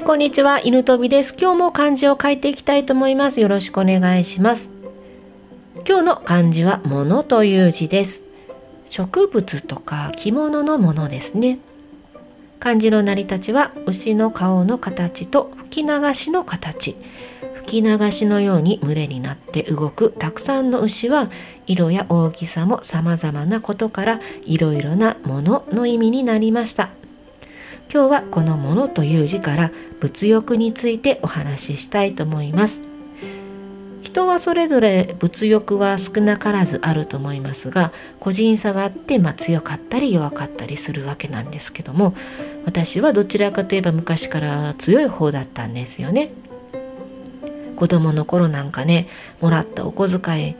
い、こんにちは。犬飛びです。今日も漢字を書いていきたいと思います。よろしくお願いします。今日の漢字は物という字です。植物とか着物のものですね。漢字の成り立ちは牛の顔の形と吹き流しの形。吹き流しのように群れになって動くたくさんの牛は色や大きさも様々なことからいろいろなものの意味になりました。今日はこのものという字から物欲についてお話ししたいと思います。人はそれぞれ物欲は少なからずあると思いますが個人差があって、まあ、強かったり弱かったりするわけなんですけども私はどちらかといえば昔から強い方だったんですよね。子供の頃なんかねもらったお小遣い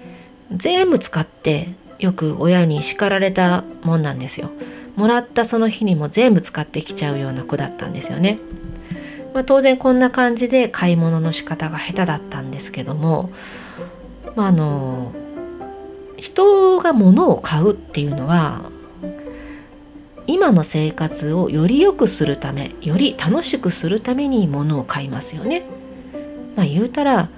全部使ってよく親に叱られたもんなんですよ。もらったその日にも全部使ってきちゃうような子だったんですよね。まあ、当然こんな感じで買い物の仕方が下手だったんですけども、まあ、あの人が物を買うっていうのは今の生活をより良くするためより楽しくするために物を買いますよね。まあ、言うたら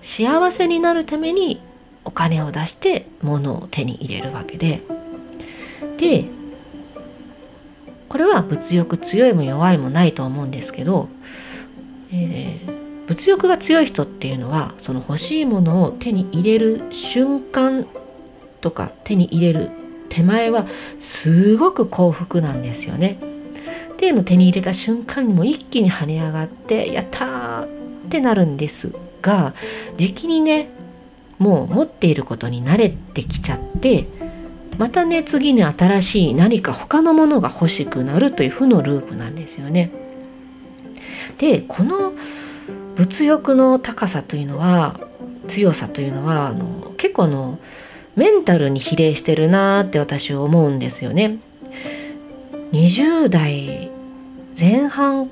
幸せになるためにお金を出して物を手に入れるわけででこれは物欲強いも弱いもないと思うんですけど、えー、物欲が強い人っていうのはその欲しいものを手に入れる瞬間とか手に入れる手前はすごく幸福なんですよね。でも手に入れた瞬間にも一気に跳ね上がって「やったー!」ってなるんですが時期にねもう持っていることに慣れてきちゃってまたね次に新しい何か他のものが欲しくなるという負のループなんですよね。でこの物欲の高さというのは強さというのはあの結構あのメンタルに比例してるなって私は思うんですよね。20代前半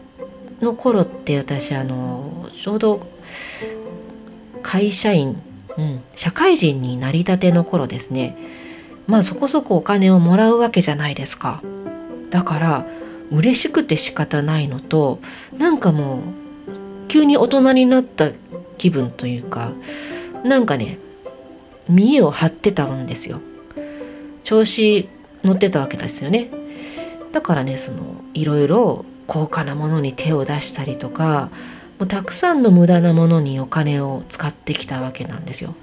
の頃って私あのちょうど会社員、うん、社会人になりたての頃ですねまあそこそこお金をもらうわけじゃないですか。だから嬉しくて仕方ないのとなんかもう急に大人になった気分というかなんかね見栄を張ってたんですよ。調子乗ってたわけですよね。だからねそのいろいろ高価なものに手を出したりとかもうたくさんの無駄なものにお金を使ってきたわけなんですよ。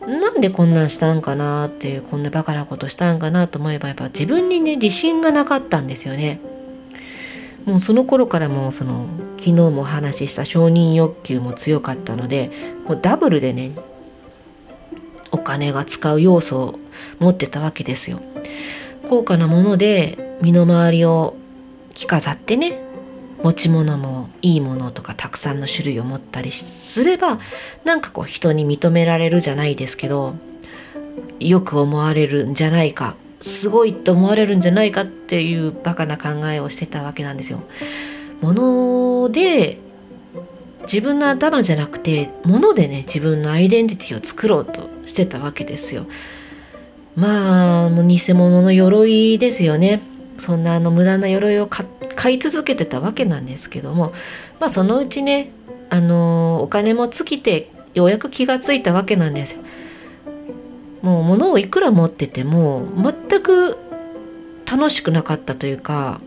なんでこんなんしたんかなっていうこんなバカなことしたんかなと思えばやっぱ自分にね自信がなかったんですよね。もうその頃からもその昨日もお話しした承認欲求も強かったのでもうダブルでねお金が使う要素を持ってたわけですよ。高価なもので身の回りを着飾ってね持ち物もいいものとかたくさんの種類を持ったりすればなんかこう人に認められるじゃないですけどよく思われるんじゃないかすごいと思われるんじゃないかっていうバカな考えをしてたわけなんですよ。もので自分の頭じゃなくてものでね自分のアイデンティティを作ろうとしてたわけですよ。まあもう偽物の鎧ですよね。そんなあの無駄な鎧を買い続けてたわけなんですけどもまあそのうちねあのお金も尽きてようやく気がついたわけなんですよ。もう物をいくら持ってても全く楽しくなかったというか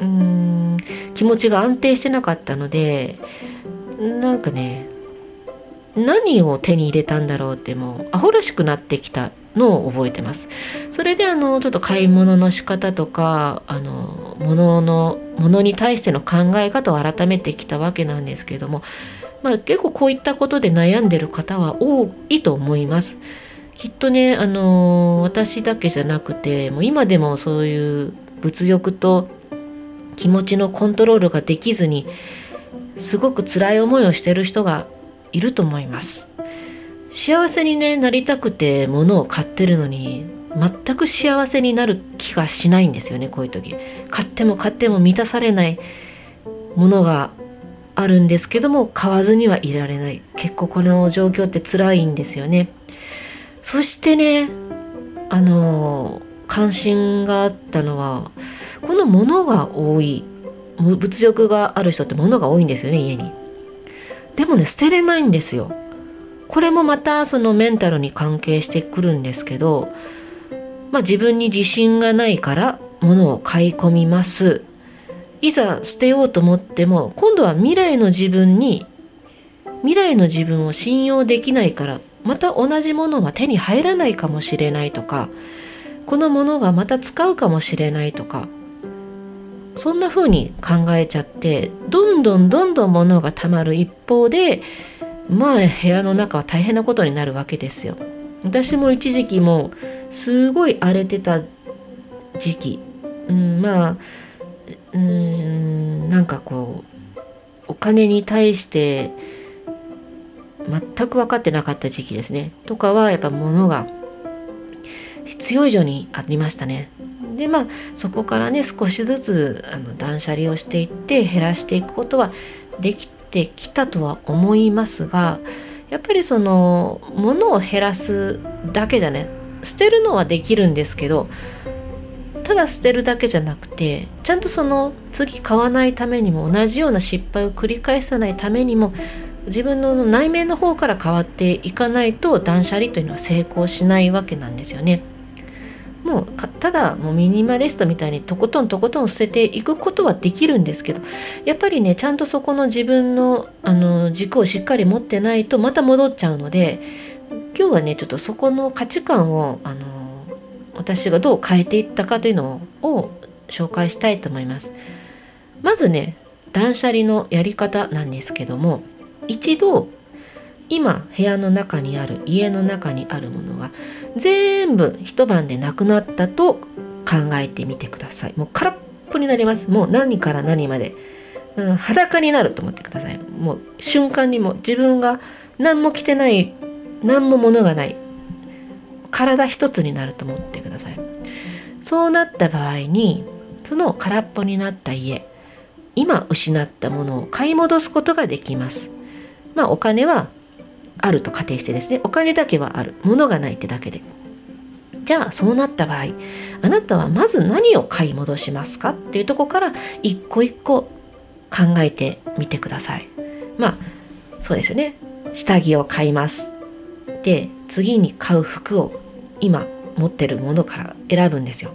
うーん気持ちが安定してなかったのでなんかね何を手に入れたんだろうってもうアホらしくなってきたのを覚えてます。それであのちょっと買い物の仕方とかあの物の物に対しての考え方を改めてきたわけなんですけれども、まあ、結構こういったことで悩んでる方は多いと思います。きっとねあの私だけじゃなくてもう今でもそういう物欲と気持ちのコントロールができずにすごく辛い思いをしてる人がいると思います。幸せに、ね、なりたくて物を買ってるのに全く幸せになる気がしないんですよねこういう時買っても買っても満たされないものがあるんですけども買わずにはいられない結構この状況って辛いんですよねそしてねあの関心があったのはこのものが多い物欲がある人って物が多いんですよね家に。でもね捨てれないんですよ。これもまたそのメンタルに関係してくるんですけど、まあ、自分に自信がないから物を買い込みます。いざ捨てようと思っても今度は未来の自分に未来の自分を信用できないからまた同じものは手に入らないかもしれないとかこのものがまた使うかもしれないとかそんな風に考えちゃってどんどんどんどん物がたまる一方でまあ部屋の中は大変なことになるわけですよ。私も一時期もすごい荒れてた時期、うん、まあうんなんかこうお金に対して全く分かってなかった時期ですねとかはやっぱ物が必要以上にありましたね。でまあそこからね少しずつあの断捨離をしていって減らしていくことはできてきたとは思いますがやっぱりその物を減らすだけじゃね捨てるのはできるんですけどただ捨てるだけじゃなくてちゃんとその次買わないためにも同じような失敗を繰り返さないためにも自分の内面の方から変わっていかないと断捨離というのは成功しないわけなんですよね。もうただもうミニマリストみたいにとことんとことん捨てていくことはできるんですけどやっぱりねちゃんとそこの自分のあの軸をしっかり持ってないとまた戻っちゃうので今日はねちょっとそこの価値観をあの私がどう変えていったかというのを紹介したいと思います。まずね断捨離のやり方なんですけども一度今部屋の中にある家の中にあるものが全部一晩でなくなったと考えてみてください。もう空っぽになります。もう何から何まで、うん、裸になると思ってください。もう瞬間にも自分が何も着てない何も物がない体一つになると思ってください。そうなった場合にその空っぽになった家今失ったものを買い戻すことができます。まあお金はあると仮定してですねお金だけはある。物がないってだけで。じゃあそうなった場合あなたはまず何を買い戻しますかっていうとこから一個一個考えてみてください。まあそうですよね。下着を買います。で次に買う服を今持ってるものから選ぶんですよ。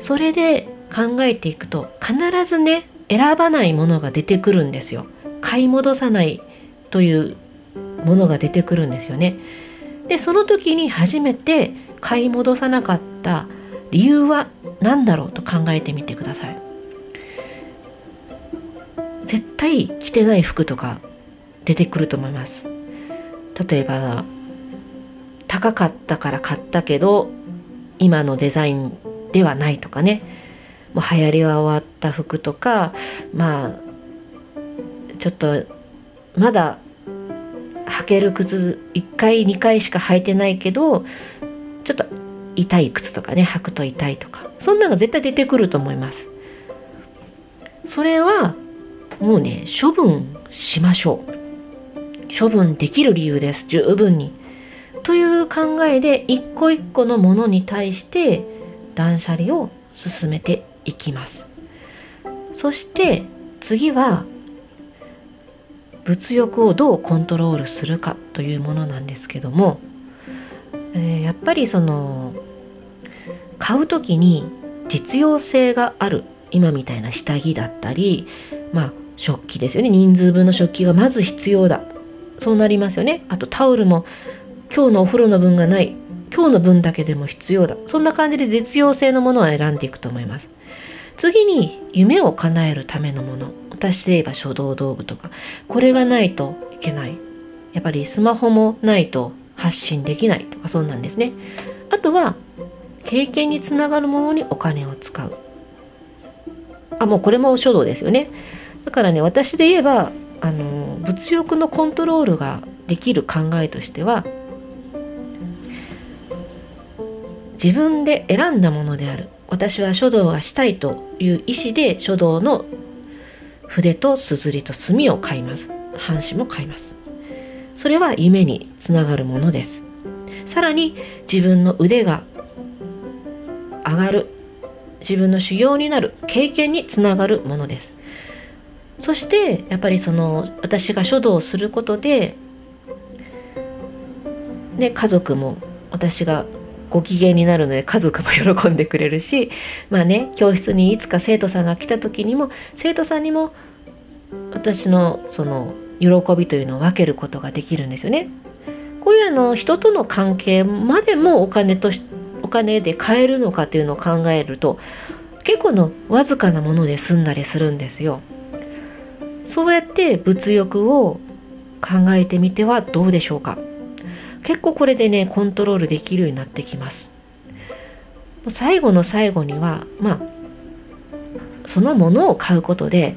それで考えていくと必ずね選ばないものが出てくるんですよ。買い戻さないというものが出てくるんですよね。でその時に初めて買い戻さなかった理由は何だろうと考えてみてください。絶対着てない服とか出てくると思います。例えば高かったから買ったけど今のデザインではないとかねもう流行りは終わった服とかまあちょっとまだ履ける靴1回2回しか履いてないけどちょっと痛い靴とかね履くと痛いとか。そんなのが絶対出てくると思います。それはもうね処分しましょう。処分できる理由です。十分に。という考えで一個一個のものに対して断捨離を進めていきます。そして次は物欲をどうコントロールするかというものなんですけども、えー、やっぱりその買う時に実用性がある今みたいな下着だったりまあ食器ですよね。人数分の食器がまず必要だ。そうなりますよね。あとタオルも今日のお風呂の分がない。今日の分だけでも必要だ。そんな感じで実用性のものを選んでいくと思います。次に夢を叶えるためのもの。私で言えば書道道具とかこれがないといけない。やっぱりスマホもないと発信できないとかそうなんですね。あとは経験につながるものにお金を使う。あもうこれも書道ですよね。だからね私で言えばあの物欲のコントロールができる考えとしては自分で選んだものである。私は書道がしたいという意思で書道の筆と硯と墨を買います。半紙も買います。それは夢につながるものです。さらに自分の腕が上がる自分の修行になる経験につながるものです。そしてやっぱりその私が書道をすることで、ね、家族も私がご機嫌になるので家族も喜んでくれるし まあね教室にいつか生徒さんが来た時にも生徒さんにも私のその喜びというのを分けることができるんですよね。こういうあの人との関係までもお金とお金で買えるのかっていうのを考えると結構のわずかなもので済んだりするんですよ。そうやって物欲を考えてみてはどうでしょうか。結構これでねコントロールできるようになってきます。最後の最後にはまあそのものを買うことで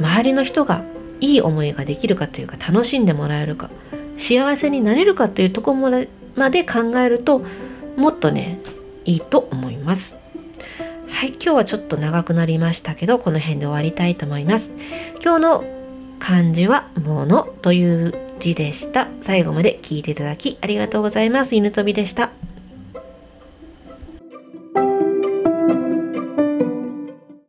周りの人がいい思いができるかというか楽しんでもらえるか幸せになれるかというところまで考えるともっとねいいと思います。はい今日はちょっと長くなりましたけどこの辺で終わりたいと思います。今日の漢字は「もの」という字でした。最後まで聞いていただきありがとうございます。犬飛びでした。